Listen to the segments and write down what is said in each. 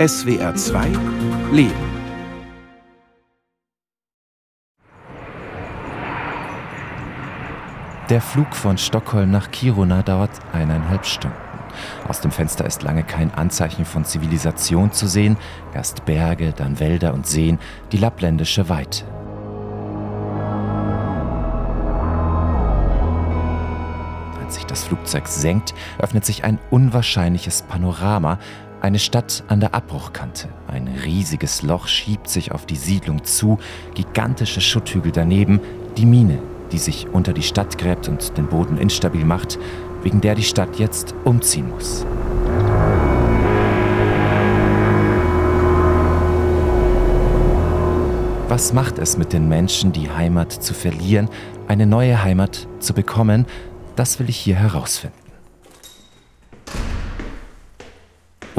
SWR 2 Leben. Der Flug von Stockholm nach Kiruna dauert eineinhalb Stunden. Aus dem Fenster ist lange kein Anzeichen von Zivilisation zu sehen. Erst Berge, dann Wälder und Seen, die lappländische Weite. Als sich das Flugzeug senkt, öffnet sich ein unwahrscheinliches Panorama. Eine Stadt an der Abbruchkante. Ein riesiges Loch schiebt sich auf die Siedlung zu, gigantische Schutthügel daneben, die Mine, die sich unter die Stadt gräbt und den Boden instabil macht, wegen der die Stadt jetzt umziehen muss. Was macht es mit den Menschen, die Heimat zu verlieren, eine neue Heimat zu bekommen? Das will ich hier herausfinden.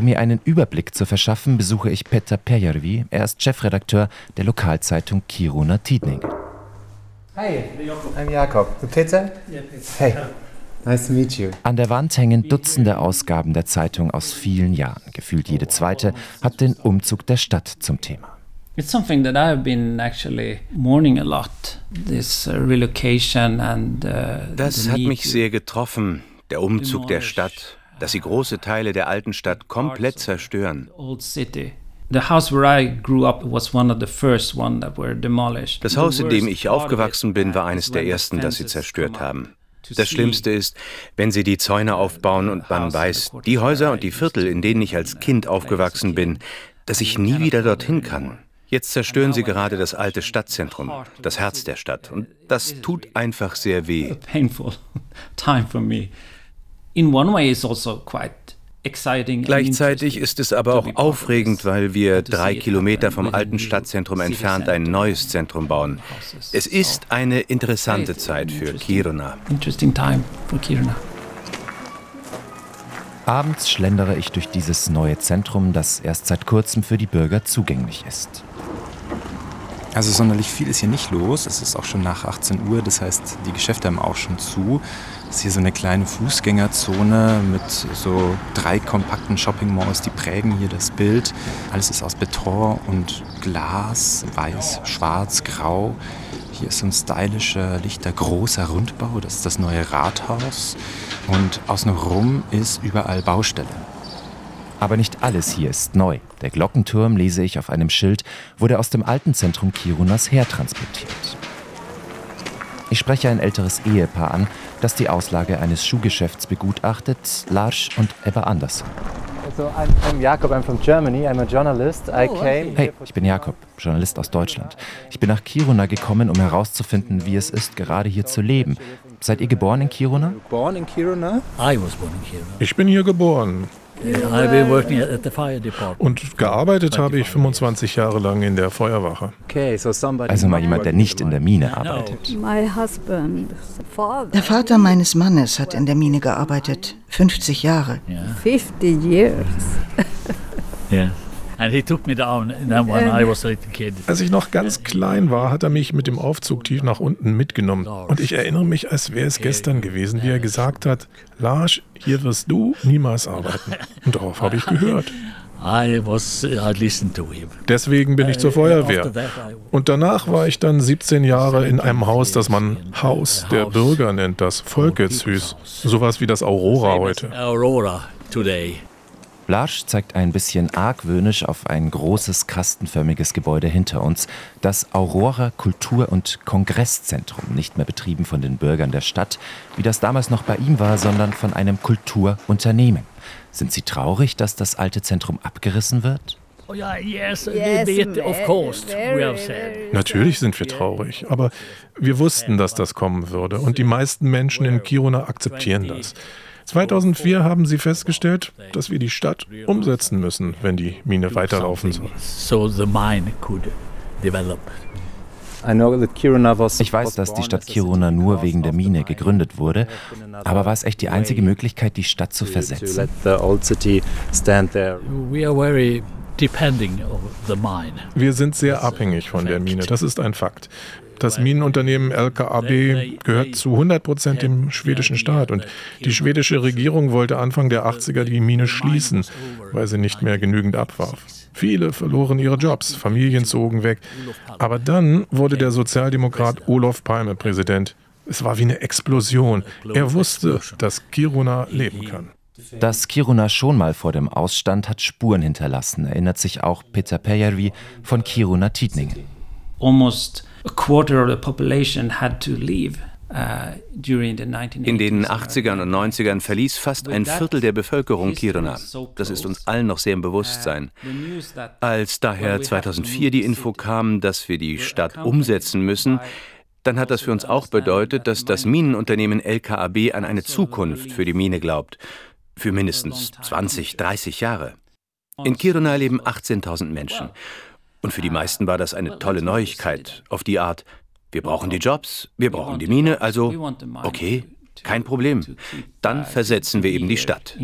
Um mir einen Überblick zu verschaffen, besuche ich Peter Perjärvi. Er ist Chefredakteur der Lokalzeitung Kiruna Tidning. Hi, I'm Jakob. Peter? Hey. Nice to meet you. An der Wand hängen Dutzende Ausgaben der Zeitung aus vielen Jahren. Gefühlt jede zweite hat den Umzug der Stadt zum Thema. It's something that I've been actually mourning a lot. This uh, relocation and uh, Das hat mich sehr getroffen, der Umzug der Stadt, dass sie große Teile der alten Stadt komplett zerstören. Das Haus, in dem ich aufgewachsen bin, war eines der ersten, das sie zerstört haben. Das Schlimmste ist, wenn sie die Zäune aufbauen und man weiß, die Häuser und die Viertel, in denen ich als Kind aufgewachsen bin, dass ich nie wieder dorthin kann. Jetzt zerstören sie gerade das alte Stadtzentrum, das Herz der Stadt. Und das tut einfach sehr weh. In one way it's also quite Gleichzeitig ist es aber auch aufregend, weil wir drei Kilometer vom alten Stadtzentrum entfernt ein neues Zentrum bauen. Es ist eine interessante Zeit für Kiruna. Abends schlendere ich durch dieses neue Zentrum, das erst seit kurzem für die Bürger zugänglich ist. Also sonderlich viel ist hier nicht los. Es ist auch schon nach 18 Uhr, das heißt, die Geschäfte haben auch schon zu. Ist hier so eine kleine Fußgängerzone mit so drei kompakten Shopping-Malls, die prägen hier das Bild. Alles ist aus Beton und Glas, weiß, schwarz, grau. Hier ist so ein stylischer, lichter, großer Rundbau. Das ist das neue Rathaus. Und außenrum ist überall Baustelle. Aber nicht alles hier ist neu. Der Glockenturm, lese ich auf einem Schild, wurde aus dem alten Zentrum Kirunas hertransportiert. Ich spreche ein älteres Ehepaar an, das die Auslage eines Schuhgeschäfts begutachtet, Lars und Ebba Andersson. So, I'm, I'm Jakob, I'm from Germany, I'm a journalist. I Oh, came Hey, ich bin Jakob, Journalist aus Deutschland. Ich bin nach Kiruna gekommen, um herauszufinden, wie es ist, gerade hier zu leben. Seid ihr geboren in Kiruna? born in Kiruna. I was born in Kiruna. Ich bin hier geboren I've been working at, at the fire department. und gearbeitet habe ich 25 Jahre lang in der Feuerwache. Okay, so somebody Also mal jemand, der nicht in der Mine arbeitet. My husband, father, Der Vater meines Mannes hat in der Mine gearbeitet, 50 Jahre. 50 years. And he took me down then when I was a little kid. Als ich noch ganz klein war, hat er mich mit dem Aufzug tief nach unten mitgenommen. Und ich erinnere mich, als wäre es gestern gewesen, wie er gesagt hat, Lars, hier wirst du niemals arbeiten. Und darauf habe ich gehört. I was, I listened to him. Deswegen bin ich zur Feuerwehr. Und danach war ich dann 17 Jahre in einem Haus, das man Haus der Bürger nennt, das Volkeshüs. Sowas wie das Aurora heute. Aurora today. Blasch zeigt ein bisschen argwöhnisch auf ein großes kastenförmiges Gebäude hinter uns, das Aurora Kultur- und Kongresszentrum, nicht mehr betrieben von den Bürgern der Stadt, wie das damals noch bei ihm war, sondern von einem Kulturunternehmen. Sind Sie traurig, dass das alte Zentrum abgerissen wird? Oh yeah, yes, a Yes, bit, of course, we have said. Natürlich sind wir traurig, aber wir wussten, dass das kommen würde und die meisten Menschen in Kiruna akzeptieren das. 2004 haben sie festgestellt, dass wir die Stadt umsetzen müssen, wenn die Mine weiterlaufen soll. So the mine could develop. Ich weiß, dass die Stadt Kiruna nur wegen der Mine gegründet wurde, aber war es echt die einzige Möglichkeit, die Stadt zu versetzen? We are very depending on the mine. Wir sind sehr abhängig von der Mine, das ist ein Fakt. Das Minenunternehmen LKAB gehört zu 100 Prozent dem schwedischen Staat und die schwedische Regierung wollte Anfang der 80er die Mine schließen, weil sie nicht mehr genügend abwarf. Viele verloren ihre Jobs, Familien zogen weg. Aber dann wurde der Sozialdemokrat Olof Palme Präsident. Es war wie eine Explosion. Er wusste, dass Kiruna leben kann. Dass Kiruna schon mal vor dem Ausstand hat Spuren hinterlassen, erinnert sich auch Peter Pejärvi von Kiruna Tidningen. Almost a quarter of the population had to leave. uh, In den 80ern und 90ern verließ fast ein Viertel der Bevölkerung Kiruna. Das ist uns allen noch sehr im Bewusstsein. Als daher 2004 die Info kam, dass wir die Stadt umsetzen müssen, dann hat das für uns auch bedeutet, dass das Minenunternehmen LKAB an eine Zukunft für die Mine glaubt. Für mindestens 20, 30 Jahre. In Kiruna leben 18.000 Menschen. Und für die meisten war das eine tolle Neuigkeit, auf die Art, wir brauchen die Jobs, wir brauchen die Mine, also okay, kein Problem. Dann versetzen wir eben die Stadt.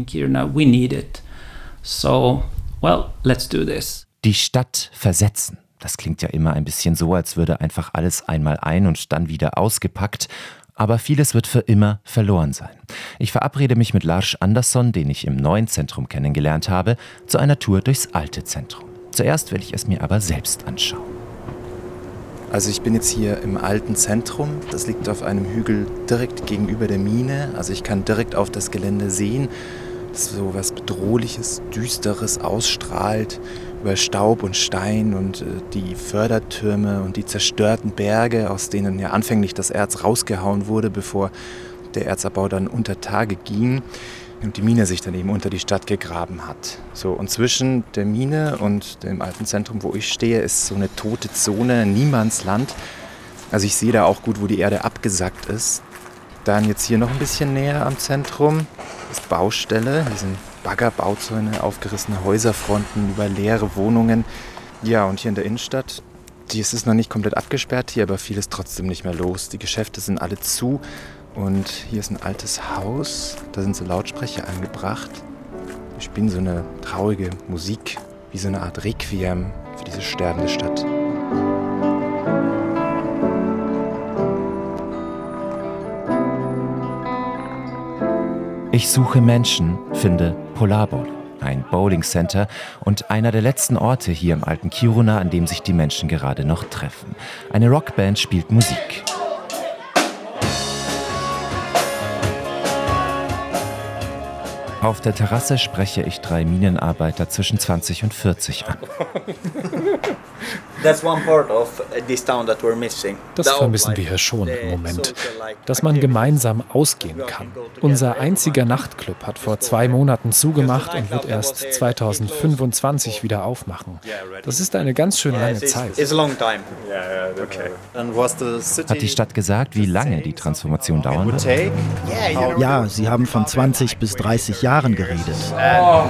Die Stadt versetzen. Das klingt ja immer ein bisschen so, als würde einfach alles einmal ein und dann wieder ausgepackt. Aber vieles wird für immer verloren sein. Ich verabrede mich mit Lars Andersson, den ich im neuen Zentrum kennengelernt habe, zu einer Tour durchs alte Zentrum. Zuerst will ich es mir aber selbst anschauen. Also ich bin jetzt hier im alten Zentrum. Das liegt auf einem Hügel direkt gegenüber der Mine. Also ich kann direkt auf das Gelände sehen, das so was Bedrohliches, Düsteres ausstrahlt über Staub und Stein und äh, die Fördertürme und die zerstörten Berge, aus denen ja anfänglich das Erz rausgehauen wurde, bevor der Erzabbau dann unter Tage ging und die Mine sich dann eben unter die Stadt gegraben hat. So, und zwischen der Mine und dem alten Zentrum, wo ich stehe, ist so eine tote Zone, Niemandsland. Also ich sehe da auch gut, wo die Erde abgesackt ist. Dann jetzt hier noch ein bisschen näher am Zentrum ist Baustelle. Hier sind Bagger, Bauzäune, aufgerissene Häuserfronten, über leere Wohnungen. Ja, und hier in der Innenstadt, die ist es noch nicht komplett abgesperrt hier, aber viel ist trotzdem nicht mehr los. Die Geschäfte sind alle zu und hier ist ein altes Haus, da sind so Lautsprecher angebracht. Die spielen so eine traurige Musik, wie so eine Art Requiem für diese sterbende Stadt. Ich suche Menschen, finde Polarball, ein Bowling Center und einer der letzten Orte hier im alten Kiruna, an dem sich die Menschen gerade noch treffen. Eine Rockband spielt Musik. Auf der Terrasse spreche ich drei Minenarbeiter zwischen 20 und 40 an. Das vermissen wir hier schon im Moment, dass man gemeinsam ausgehen kann. Unser einziger Nachtclub hat vor zwei Monaten zugemacht und wird erst 2025 wieder aufmachen. Das ist eine ganz schön lange Zeit. Hat die Stadt gesagt, wie lange die Transformation dauern wird? Ja, sie haben von 20 bis 30 Jahren geredet. Oh,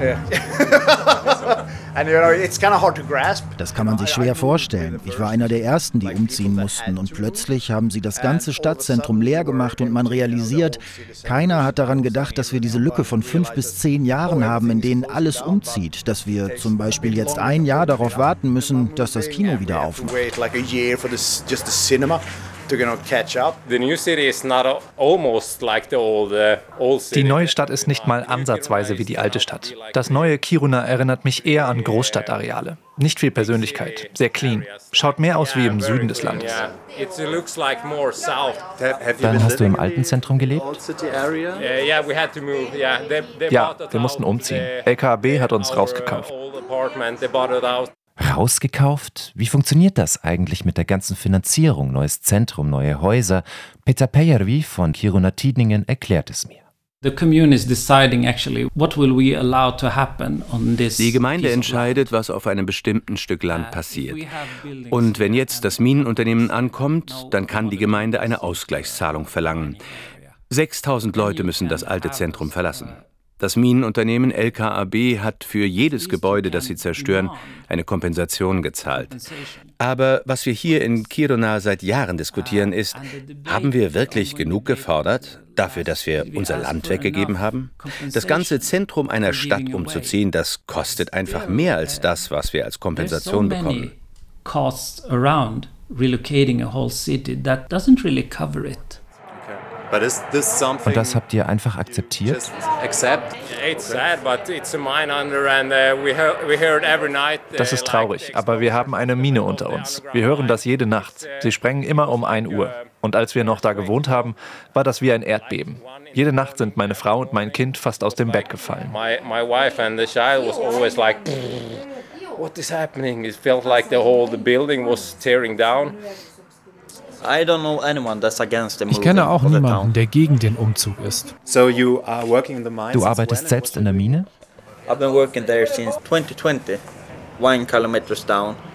Das kann man sich schwer vorstellen. Ich war einer der Ersten, die umziehen mussten und plötzlich haben sie das ganze Stadtzentrum leer gemacht und man realisiert, keiner hat daran gedacht, dass wir diese Lücke von fünf bis zehn Jahren haben, in denen alles umzieht, dass wir zum Beispiel jetzt ein Jahr darauf warten müssen, dass das Kino wieder aufmacht. Die neue Stadt ist nicht mal ansatzweise wie die alte Stadt. Das neue Kiruna erinnert mich eher an Großstadtareale. Nicht viel Persönlichkeit, sehr clean. Schaut mehr aus wie im Süden des Landes. Dann hast du im alten Zentrum gelebt? Ja, wir mussten umziehen. LKAB hat uns rausgekauft. Rausgekauft? Wie funktioniert das eigentlich mit der ganzen Finanzierung? Neues Zentrum, neue Häuser? Peter Pejärvi von Kiruna Tidningen erklärt es mir. Die Gemeinde entscheidet, was auf einem bestimmten Stück Land passiert. Und wenn jetzt das Minenunternehmen ankommt, dann kann die Gemeinde eine Ausgleichszahlung verlangen. 6000 Leute müssen das alte Zentrum verlassen. Das Minenunternehmen LKAB hat für jedes Gebäude, das sie zerstören, eine Kompensation gezahlt. Aber was wir hier in Kiruna seit Jahren diskutieren, ist, haben wir wirklich genug gefordert dafür, dass wir unser Land weggegeben haben? Das ganze Zentrum einer Stadt umzuziehen, das kostet einfach mehr als das, was wir als Kompensation bekommen. Costs around relocating a whole city, that doesn't really cover it. Und das habt ihr einfach akzeptiert? Das ist traurig, aber wir haben eine Mine unter uns. Wir hören das jede Nacht. Sie sprengen immer um 1 Uhr. Und als wir noch da gewohnt haben, war das wie ein Erdbeben. Jede Nacht sind meine Frau und mein Kind fast aus dem Bett gefallen. What is happening? It felt like the whole the building was tearing down. Ich kenne auch niemanden, der gegen den Umzug ist. Du arbeitest selbst in der Mine?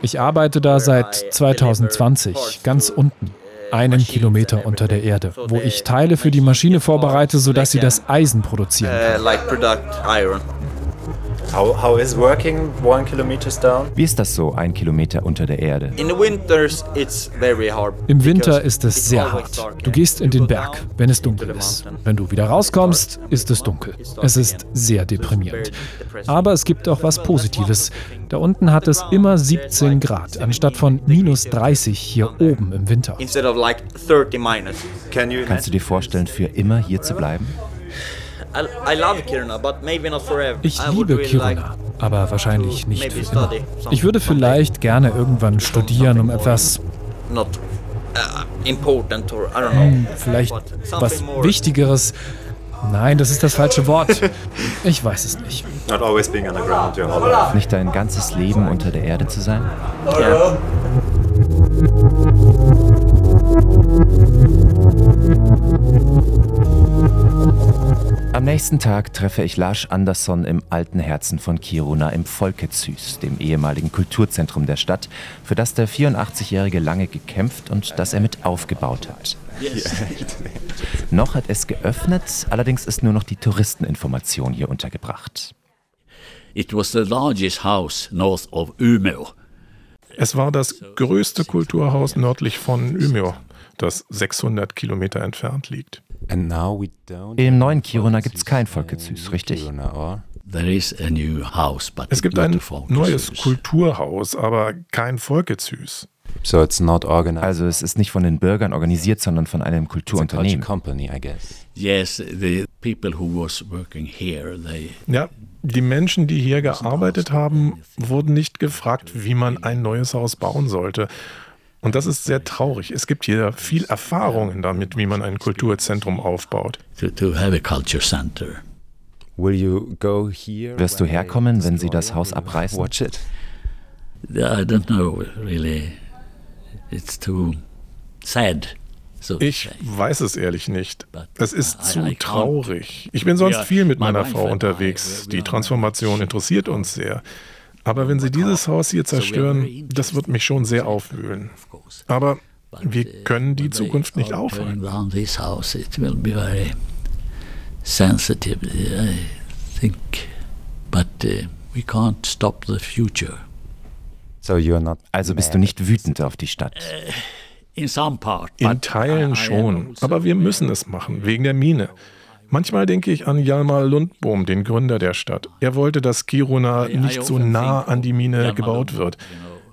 Ich arbeite da seit 2020, ganz unten, einen Kilometer unter der Erde, wo ich Teile für die Maschine vorbereite, sodass sie das Eisen produzieren kann. How, how is working one kilometers down? Wie ist das so, ein Kilometer unter der Erde? Im Winter ist es sehr hart. Du gehst in den Berg, wenn es dunkel ist. Wenn du wieder rauskommst, ist es dunkel. Es ist sehr deprimierend. Aber es gibt auch was Positives. Da unten hat es immer 17 Grad, anstatt von minus 30 hier oben im Winter. Kannst du dir vorstellen, für immer hier zu bleiben? Ich liebe Kiruna, aber wahrscheinlich nicht für immer. Ich würde vielleicht gerne irgendwann studieren, um etwas uh, hm, vielleicht was Wichtigeres. Nein, das ist das falsche Wort. Ich weiß es nicht. Nicht dein ganzes Leben unter der Erde zu sein? Ja. Nächsten Tag treffe ich Lars Andersson im alten Herzen von Kiruna im Folketshus, dem ehemaligen Kulturzentrum der Stadt, für das der 84-Jährige lange gekämpft und das er mit aufgebaut hat. noch hat es geöffnet, allerdings ist nur noch die Touristeninformation hier untergebracht. It was the largest house north of Umeå. Es war das größte Kulturhaus nördlich von Umeå, das 600 Kilometer entfernt liegt. Im neuen Kiruna gibt es kein Volketshus, richtig? Es gibt ein neues Kulturhaus, aber kein Volketshüß. Also es ist nicht von den Bürgern organisiert, sondern von einem Kulturunternehmen. Ja, die Menschen, die hier gearbeitet haben, wurden nicht gefragt, wie man ein neues Haus bauen sollte. Und das ist sehr traurig. Es gibt hier viel Erfahrungen damit, wie man ein Kulturzentrum aufbaut. Wirst du herkommen, wenn sie das Haus abreißen? I don't know, really. It's too sad. Ich weiß es ehrlich nicht. Es ist zu traurig. Ich bin sonst viel mit meiner Frau unterwegs. Die Transformation interessiert uns sehr. Aber wenn sie dieses Haus hier zerstören, das wird mich schon sehr aufwühlen. Aber wir können die Zukunft nicht aufhalten. sensitive, I think, but uh, we can't stop the future. Also bist du nicht wütend auf die Stadt? In some part. In Teilen schon, aber wir müssen es machen, wegen der Mine. Manchmal denke ich an Hjalmar Lundbohm, den Gründer der Stadt. Er wollte, dass Kiruna nicht so nah an die Mine gebaut wird.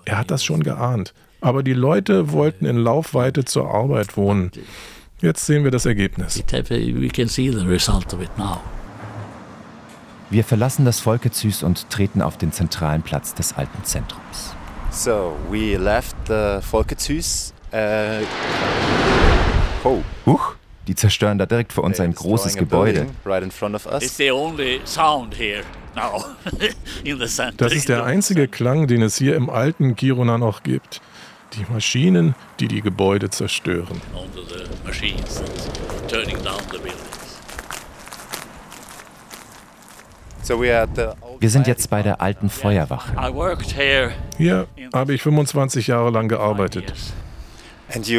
Er hat das schon geahnt. Aber die Leute wollten in Laufweite zur Arbeit wohnen. Jetzt sehen wir das Ergebnis. Wir verlassen das Volkezüß und treten auf den zentralen Platz des alten Zentrums. So, we left the Volkezüß. Uh, oh. Huch. Die zerstören da direkt vor uns ein großes Gebäude. Das ist der einzige Klang, den es hier im alten Kiruna noch gibt. Die Maschinen, die die Gebäude zerstören. Wir sind jetzt bei der alten Feuerwache. Hier habe ich 25 Jahre lang gearbeitet. Also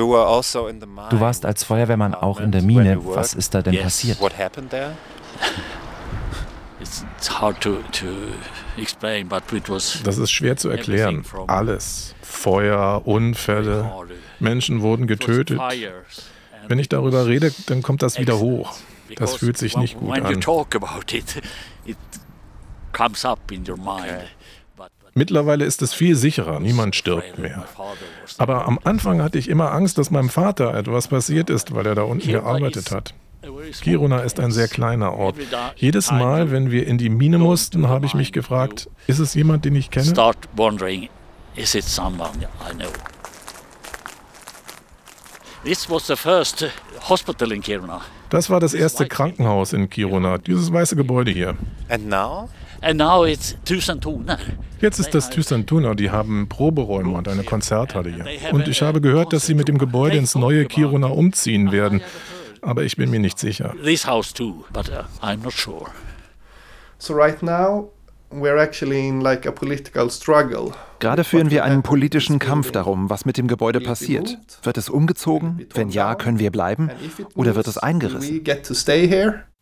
du warst als Feuerwehrmann auch in der Mine. Was ist da denn yes. passiert? Das ist schwer zu erklären. Alles. Feuer, Unfälle, Menschen wurden getötet. Wenn ich darüber rede, dann kommt das wieder hoch. Das fühlt sich nicht gut an. Mittlerweile ist es viel sicherer, niemand stirbt mehr. Aber am Anfang hatte ich immer Angst, dass meinem Vater etwas passiert ist, weil er da unten gearbeitet hat. Kiruna ist ein sehr kleiner Ort. Jedes Mal, wenn wir in die Mine mussten, habe ich mich gefragt, ist es jemand, den ich kenne? Das war das erste Krankenhaus in Kiruna, dieses weiße Gebäude hier. And now? And now it's Tusantuna. Jetzt ist das Thyssantuna, die haben Proberäume und eine Konzerthalle hier. Und ich habe gehört, dass sie mit dem Gebäude ins neue Kiruna umziehen werden. Aber ich bin mir nicht sicher. This house too, but uh, I'm not sure. So right now. Gerade führen wir einen politischen Kampf darum, was mit dem Gebäude passiert. Wird es umgezogen? Wenn ja, können wir bleiben? Oder wird es eingerissen?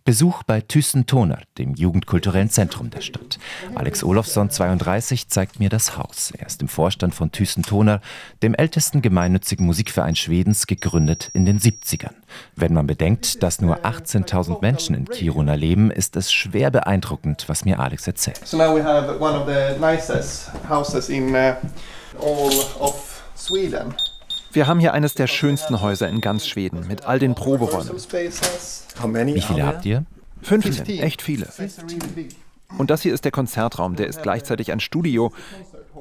Besuch bei Thyssen-Toner, dem jugendkulturellen Zentrum der Stadt. Alex Olofsson, 32, zeigt mir das Haus. Er ist im Vorstand von Thyssen-Toner, dem ältesten gemeinnützigen Musikverein Schwedens, gegründet in den 70ern. Wenn man bedenkt, dass nur 18.000 Menschen in Kiruna leben, ist es schwer beeindruckend, was mir Alex erzählt. So now we have one of the nicest houses in uh, all of Sweden. Wir haben hier eines der schönsten Häuser in ganz Schweden mit all den Proberäumen. Wie viele habt ihr? 15, echt viele. Und das hier ist der Konzertraum, der ist gleichzeitig ein Studio.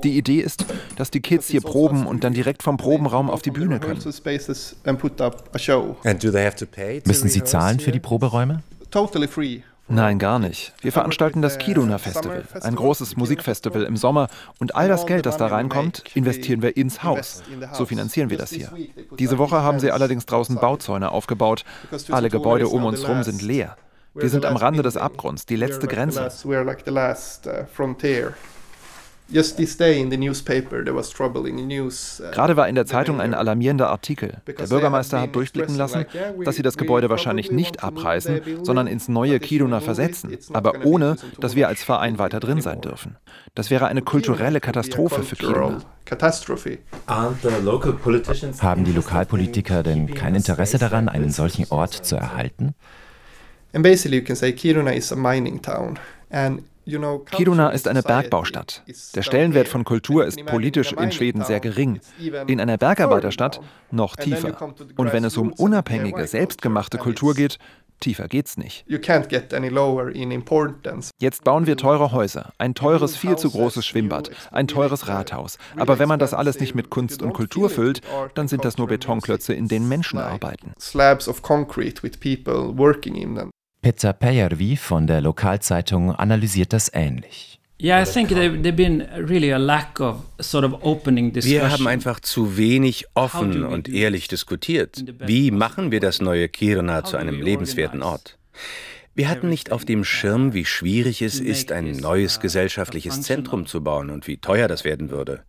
Die Idee ist, dass die Kids hier proben und dann direkt vom Probenraum auf die Bühne können. Müssen sie zahlen für die Proberäume? Totally free. Nein, gar nicht. Wir veranstalten das Kiruna Festival, ein großes Musikfestival im Sommer und all das Geld, das da reinkommt, investieren wir ins Haus. So finanzieren wir das hier. Diese Woche haben sie allerdings draußen Bauzäune aufgebaut. Alle Gebäude um uns herum sind leer. Wir sind am Rande des Abgrunds, die letzte Grenze. Gerade war in der Zeitung ein alarmierender Artikel. Der Bürgermeister hat durchblicken lassen, dass sie das Gebäude wahrscheinlich nicht abreißen, sondern ins neue Kiruna versetzen, aber ohne, dass wir als Verein weiter drin sein dürfen. Das wäre eine kulturelle Katastrophe für Kiruna. Haben die Lokalpolitiker denn kein Interesse daran, einen solchen Ort zu erhalten? And basically you can say Kiruna is a mining town and Kiruna ist eine Bergbaustadt. Der Stellenwert von Kultur ist politisch in Schweden sehr gering. In einer Bergarbeiterstadt noch tiefer. Und wenn es um unabhängige, selbstgemachte Kultur geht, tiefer geht's nicht. Jetzt bauen wir teure Häuser, ein teures, viel zu großes Schwimmbad, ein teures Rathaus. Aber wenn man das alles nicht mit Kunst und Kultur füllt, dann sind das nur Betonklötze, in denen Menschen arbeiten. Peter Pejärvi von der Lokalzeitung analysiert das ähnlich. Yeah, I think there, there been really a lack of sort of opening discussion. Wir haben einfach zu wenig offen und ehrlich diskutiert. Wie machen wir das neue Kiruna zu einem lebenswerten Ort? Wir hatten nicht auf dem Schirm, wie schwierig es ist, ein neues gesellschaftliches Zentrum zu bauen und wie teuer das werden würde.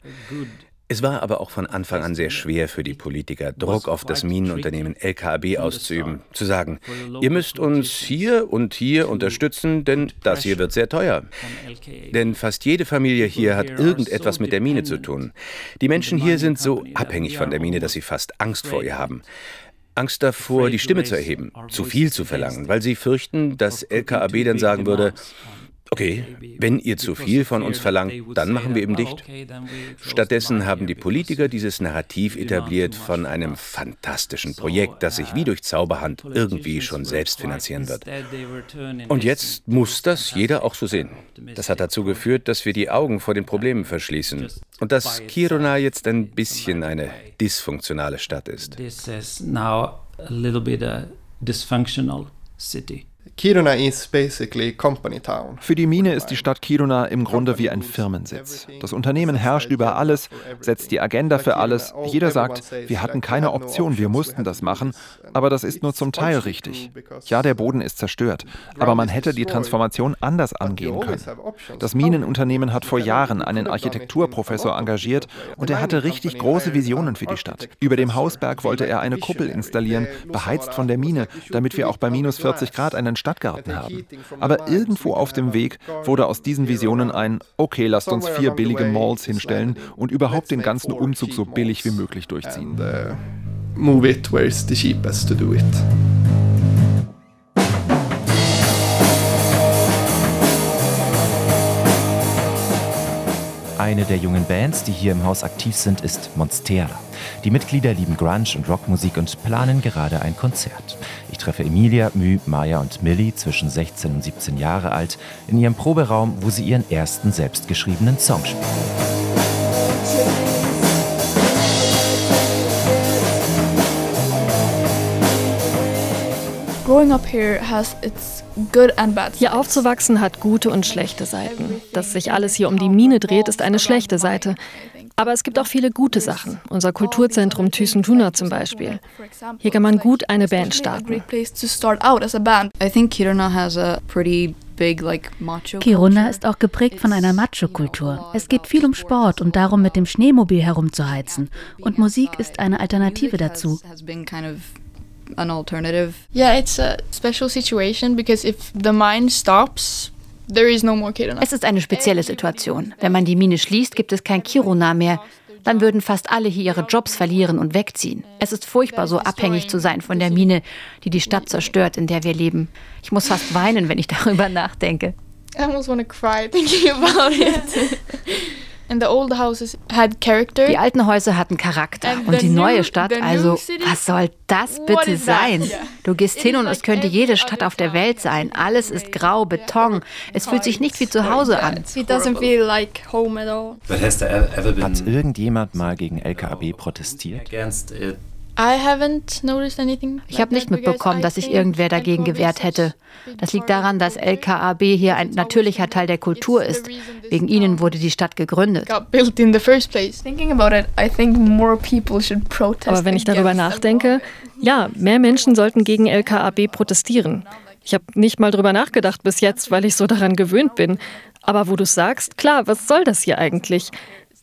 Es war aber auch von Anfang an sehr schwer für die Politiker, Druck auf das Minenunternehmen LKAB auszuüben, zu sagen, ihr müsst uns hier und hier unterstützen, denn das hier wird sehr teuer. Denn fast jede Familie hier hat irgendetwas mit der Mine zu tun. Die Menschen hier sind so abhängig von der Mine, dass sie fast Angst vor ihr haben. Angst davor, die Stimme zu erheben, zu viel zu verlangen, weil sie fürchten, dass LKAB dann sagen würde, Okay, wenn ihr zu viel von uns verlangt, dann machen wir eben dicht. Stattdessen haben die Politiker dieses Narrativ etabliert von einem fantastischen Projekt, das sich wie durch Zauberhand irgendwie schon selbst finanzieren wird. Und jetzt muss das jeder auch so sehen. Das hat dazu geführt, dass wir die Augen vor den Problemen verschließen und dass Kiruna jetzt ein bisschen eine dysfunktionale Stadt ist. This is now a little bit a dysfunctional city. Kiruna is basically company town. Für die Mine ist die Stadt Kiruna im Grunde wie ein Firmensitz. Das Unternehmen herrscht über alles, setzt die Agenda für alles. Jeder sagt, wir hatten keine Option, wir mussten das machen, aber das ist nur zum Teil richtig. Ja, der Boden ist zerstört, aber man hätte die Transformation anders angehen können. Das Minenunternehmen hat vor Jahren einen Architekturprofessor engagiert und er hatte richtig große Visionen für die Stadt. Über dem Hausberg wollte er eine Kuppel installieren, beheizt von der Mine, damit wir auch bei minus 40 Grad einen Stadtgarten haben. Aber irgendwo auf dem Weg wurde aus diesen Visionen ein, okay, lasst uns vier billige Malls hinstellen und überhaupt den ganzen Umzug so billig wie möglich durchziehen. Move it where it's the cheapest to do it. Eine der jungen Bands, die hier im Haus aktiv sind, ist Monstera. Die Mitglieder lieben Grunge und Rockmusik und planen gerade ein Konzert. Ich treffe Emilia, Mü, Maya und Millie, zwischen 16 und 17 Jahre alt, in ihrem Proberaum, wo sie ihren ersten selbstgeschriebenen Song spielen. Hier aufzuwachsen hat gute und schlechte Seiten. Dass sich alles hier um die Mine dreht, ist eine schlechte Seite. Aber es gibt auch viele gute Sachen. Unser Kulturzentrum Thyssen-Tuna zum Beispiel. Hier kann man gut eine Band starten. Kiruna ist auch geprägt von einer Macho-Kultur. Es geht viel um Sport und darum, mit dem Schneemobil herumzuheizen. Und Musik ist eine Alternative dazu an alternative. Yeah, it's a special situation because if the mine stops, there is no more Kiruna. Es ist eine spezielle Situation. Wenn man die Mine schließt, gibt es kein Kiruna mehr. Dann würden fast alle hier ihre Jobs verlieren und wegziehen. Es ist furchtbar, so abhängig zu sein von der Mine, die die Stadt zerstört, in der wir leben. Ich muss fast weinen, wenn ich darüber nachdenke. I almost want to cry thinking about it. Die alten Häuser hatten Charakter. Und die neue Stadt, also was soll das bitte sein? Du gehst hin und es könnte jede Stadt auf der Welt sein. Alles ist grau, Beton. Es fühlt sich nicht wie zu Hause an. Hat irgendjemand mal gegen LKAB protestiert? Ich habe nicht mitbekommen, dass sich irgendwer dagegen gewehrt hätte. Das liegt daran, dass LKAB hier ein natürlicher Teil der Kultur ist. Wegen ihnen wurde die Stadt gegründet. Aber wenn ich darüber nachdenke, ja, mehr Menschen sollten gegen LKAB protestieren. Ich habe nicht mal darüber nachgedacht bis jetzt, weil ich so daran gewöhnt bin. Aber wo du sagst, klar, was soll das hier eigentlich?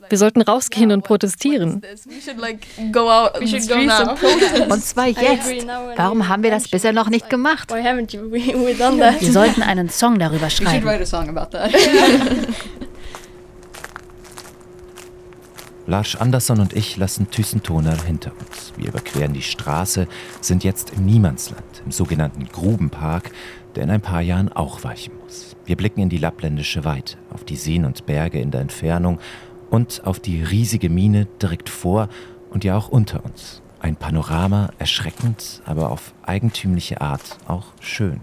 Wir sollten rausgehen und protestieren. Und zwar jetzt. Warum haben wir das bisher noch nicht gemacht? Wir sollten einen Song darüber schreiben. Lars Andersson und ich lassen Thyssen-Toner hinter uns. Wir überqueren die Straße, sind jetzt im Niemandsland, im sogenannten Grubenpark, der in ein paar Jahren auch weichen muss. Wir blicken in die lappländische Weite, auf die Seen und Berge in der Entfernung und auf die riesige Mine direkt vor und ja auch unter uns. Ein Panorama, erschreckend, aber auf eigentümliche Art auch schön.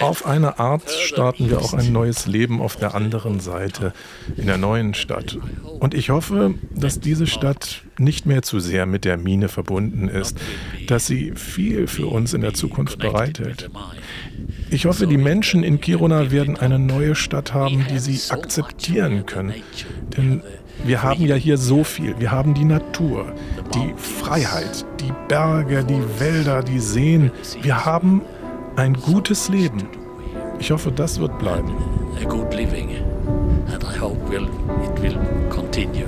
Auf eine Art starten wir auch ein neues Leben auf der anderen Seite, in der neuen Stadt. Und ich hoffe, dass diese Stadt nicht mehr zu sehr mit der Mine verbunden ist, dass sie viel für uns in der Zukunft bereithält. Ich hoffe, die Menschen in Kiruna werden eine neue Stadt haben, die sie akzeptieren können. Denn wir haben ja hier so viel. Wir haben die Natur, die Freiheit, die Berge, die Wälder, die Seen. Wir haben ein gutes Leben. Ich hoffe, das wird bleiben. A good living. And I hope will, it will continue.